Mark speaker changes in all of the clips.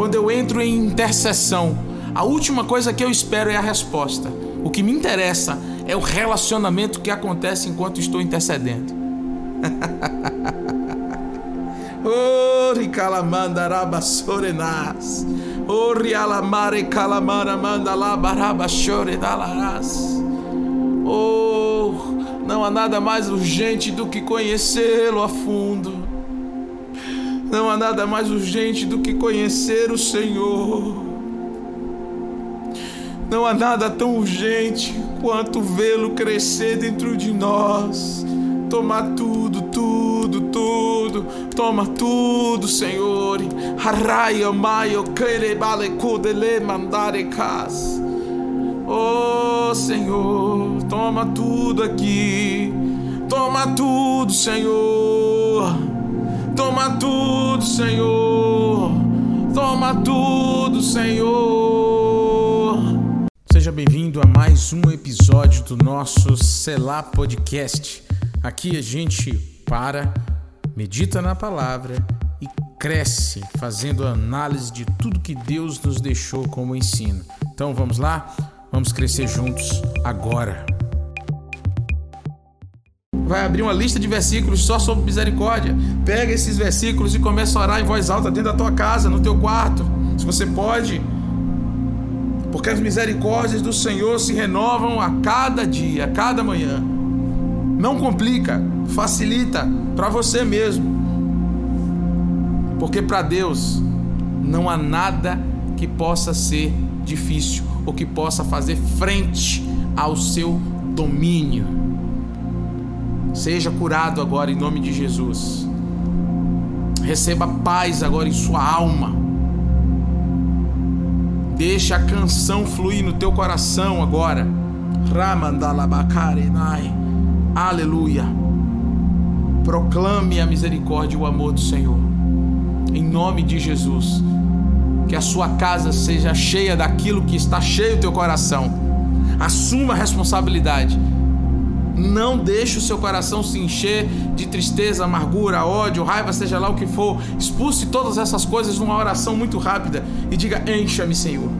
Speaker 1: quando eu entro em intercessão, a última coisa que eu espero é a resposta. O que me interessa é o relacionamento que acontece enquanto estou intercedendo. Ori calamandaraba sorenas. Ori alamare calamara mandala baraba choredalaras. Oh, não há nada mais urgente do que conhecê-lo a fundo. Não há nada mais urgente do que conhecer o Senhor. Não há nada tão urgente quanto vê-lo crescer dentro de nós. Tomar tudo, tudo, tudo. Toma tudo, Senhor. Haraya maio kerebale kudele mandare kas. Oh, Senhor, toma tudo aqui. Toma tudo, Senhor. Toma tudo, Senhor. Toma tudo, Senhor. Seja bem-vindo a mais um episódio do nosso Selah Podcast. Aqui a gente para, medita na palavra e cresce fazendo análise de tudo que Deus nos deixou como ensino. Então vamos lá? Vamos crescer juntos agora. Vai abrir uma lista de versículos só sobre misericórdia. Pega esses versículos e começa a orar em voz alta dentro da tua casa, no teu quarto, se você pode. Porque as misericórdias do Senhor se renovam a cada dia, a cada manhã. Não complica, facilita para você mesmo. Porque para Deus não há nada que possa ser difícil ou que possa fazer frente ao seu domínio. Seja curado agora em nome de Jesus. Receba paz agora em sua alma. Deixa a canção fluir no teu coração agora. Aleluia. Proclame a misericórdia e o amor do Senhor. Em nome de Jesus. Que a sua casa seja cheia daquilo que está cheio do teu coração. Assuma a responsabilidade. Não deixe o seu coração se encher de tristeza, amargura, ódio, raiva, seja lá o que for. Expulse todas essas coisas numa oração muito rápida e diga: Encha-me, Senhor.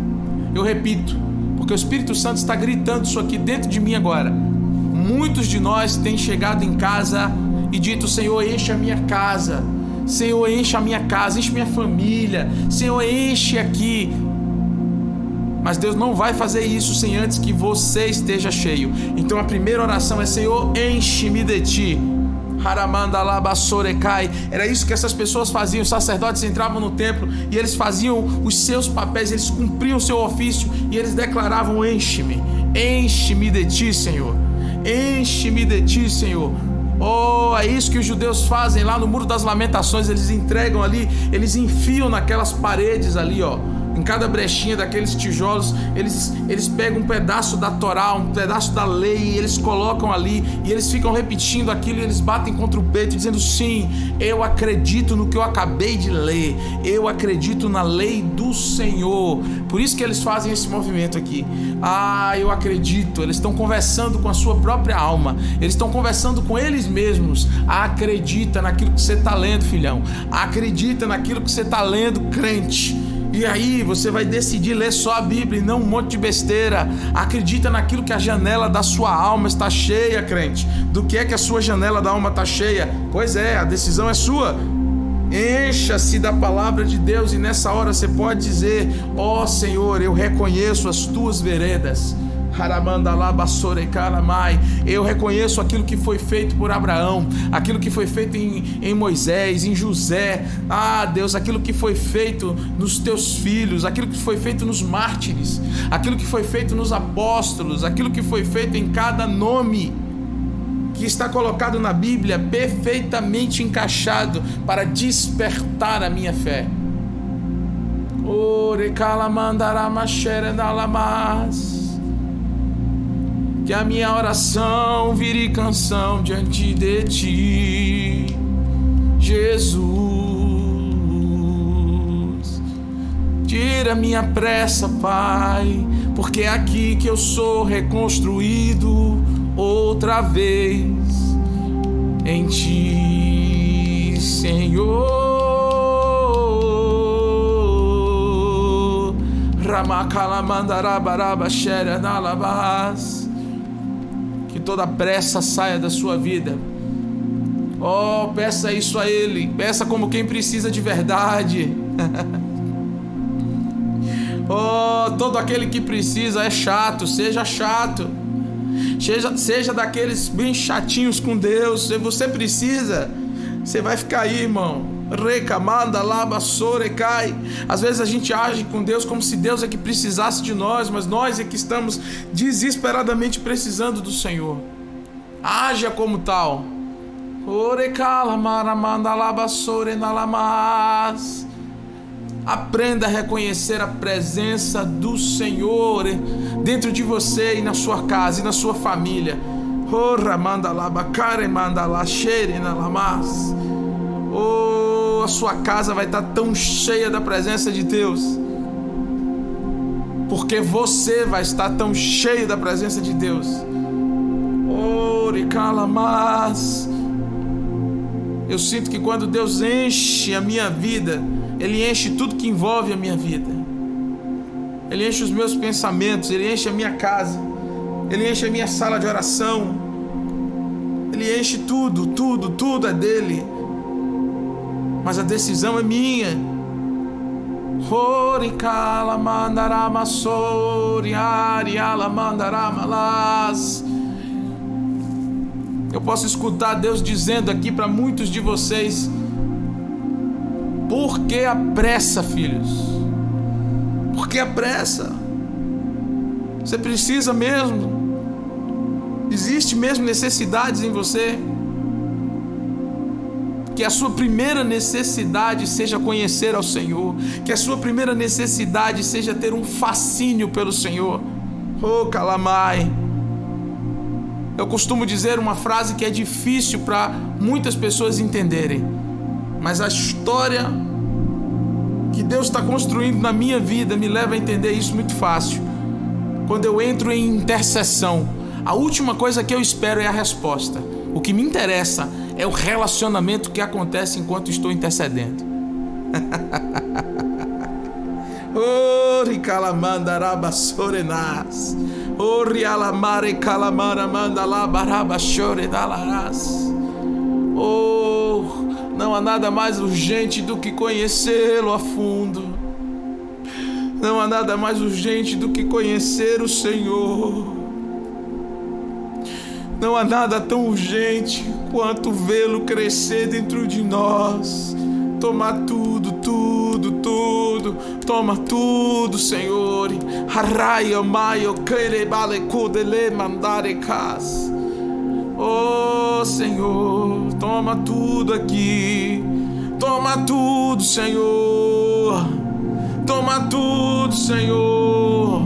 Speaker 1: Eu repito, porque o Espírito Santo está gritando isso aqui dentro de mim agora. Muitos de nós têm chegado em casa e dito: Senhor, enche a minha casa. Senhor, enche a minha casa, enche minha família. Senhor, enche aqui. Mas Deus não vai fazer isso sem antes que você esteja cheio. Então a primeira oração é: Senhor, enche-me de ti. Era isso que essas pessoas faziam. Os sacerdotes entravam no templo e eles faziam os seus papéis, eles cumpriam o seu ofício e eles declaravam: Enche-me, enche-me de ti, Senhor. Enche-me de ti, Senhor. Oh, é isso que os judeus fazem lá no Muro das Lamentações. Eles entregam ali, eles enfiam naquelas paredes ali, ó em cada brechinha daqueles tijolos, eles, eles pegam um pedaço da Torá, um pedaço da lei, e eles colocam ali, e eles ficam repetindo aquilo, e eles batem contra o peito, dizendo: Sim, eu acredito no que eu acabei de ler, eu acredito na lei do Senhor. Por isso que eles fazem esse movimento aqui. Ah, eu acredito. Eles estão conversando com a sua própria alma, eles estão conversando com eles mesmos. Acredita naquilo que você está lendo, filhão, acredita naquilo que você está lendo, crente. E aí você vai decidir ler só a Bíblia e não um monte de besteira. Acredita naquilo que a janela da sua alma está cheia, crente. Do que é que a sua janela da alma está cheia? Pois é, a decisão é sua. Encha-se da palavra de Deus e nessa hora você pode dizer: Ó oh, Senhor, eu reconheço as tuas veredas. Eu reconheço aquilo que foi feito por Abraão, aquilo que foi feito em, em Moisés, em José. Ah, Deus, aquilo que foi feito nos teus filhos, aquilo que foi feito nos mártires, aquilo que foi feito nos apóstolos, aquilo que foi feito em cada nome que está colocado na Bíblia, perfeitamente encaixado para despertar a minha fé. Ore calamandaramaxerenalamas que a minha oração vire canção diante de ti, Jesus. Tira minha pressa, Pai, porque é aqui que eu sou reconstruído outra vez em ti, Senhor. Que toda pressa saia da sua vida. Oh, peça isso a Ele. Peça como quem precisa de verdade. oh, todo aquele que precisa é chato, seja chato. Seja, seja daqueles bem chatinhos com Deus. Se você precisa, você vai ficar aí, irmão recamanda, laba, cai. Às vezes a gente age com Deus como se Deus é que precisasse de nós, mas nós é que estamos desesperadamente precisando do Senhor. Haja como tal. Aprenda a reconhecer a presença do Senhor dentro de você e na sua casa e na sua família. Oh, a sua casa vai estar tão cheia da presença de Deus. Porque você vai estar tão cheio da presença de Deus. Oh, mas eu sinto que quando Deus enche a minha vida, Ele enche tudo que envolve a minha vida. Ele enche os meus pensamentos, Ele enche a minha casa, Ele enche a minha sala de oração. Ele enche tudo, tudo, tudo é dele. Mas a decisão é minha. Horikala mandarama soriari ala mandarama las. Eu posso escutar Deus dizendo aqui para muitos de vocês: Por que a pressa, filhos? Por que a pressa? Você precisa mesmo? Existe mesmo necessidades em você? Que a sua primeira necessidade seja conhecer ao Senhor, que a sua primeira necessidade seja ter um fascínio pelo Senhor. Oh, calamai. Eu costumo dizer uma frase que é difícil para muitas pessoas entenderem, mas a história que Deus está construindo na minha vida me leva a entender isso muito fácil. Quando eu entro em intercessão, a última coisa que eu espero é a resposta. O que me interessa é o relacionamento que acontece enquanto estou intercedendo. Oh, não há nada mais urgente do que conhecê-lo a fundo. Não há nada mais urgente do que conhecer o Senhor. Não há nada tão urgente quanto vê-lo crescer dentro de nós. Toma tudo, tudo, tudo. Toma tudo, Senhor. Arraia, maio, kudele, mandare. Oh, Senhor, toma tudo aqui. Toma tudo, Senhor. Toma tudo, Senhor.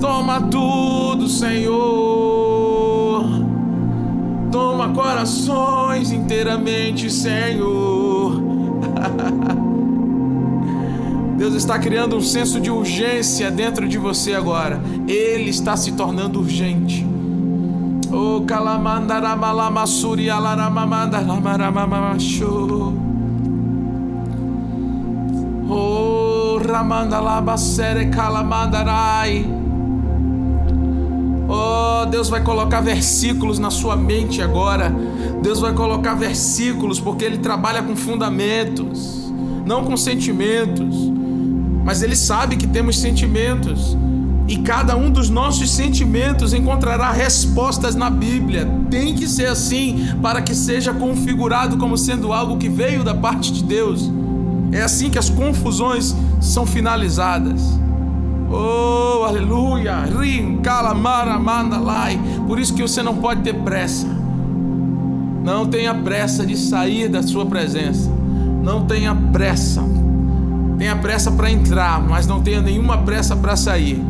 Speaker 1: Toma tudo, Senhor. Corações inteiramente, Senhor. Deus está criando um senso de urgência dentro de você agora. Ele está se tornando urgente. Oh, calamandaramalamasuria alaramamandaramaramamashu. Oh, ramandalabasere calamandarai. Oh, Deus vai colocar versículos na sua mente agora. Deus vai colocar versículos porque Ele trabalha com fundamentos, não com sentimentos. Mas Ele sabe que temos sentimentos. E cada um dos nossos sentimentos encontrará respostas na Bíblia. Tem que ser assim para que seja configurado como sendo algo que veio da parte de Deus. É assim que as confusões são finalizadas. Oh, aleluia! Rim, calamara, mandalai. Por isso que você não pode ter pressa. Não tenha pressa de sair da sua presença. Não tenha pressa. Tenha pressa para entrar, mas não tenha nenhuma pressa para sair.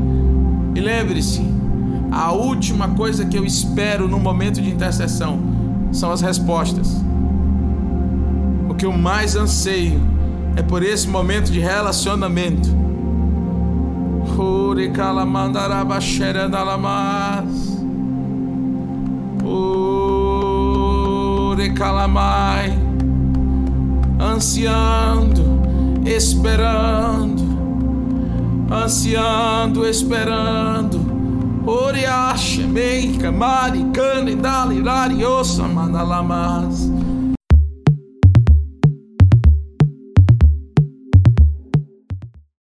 Speaker 1: E lembre-se, a última coisa que eu espero no momento de intercessão são as respostas. O que eu mais anseio é por esse momento de relacionamento Uri kalamandaraba xerenalamas. Uri calamai. Ansiando, esperando, ansiando, esperando. Oriache, mei, camari, cane, dali, lariosa, manalamas.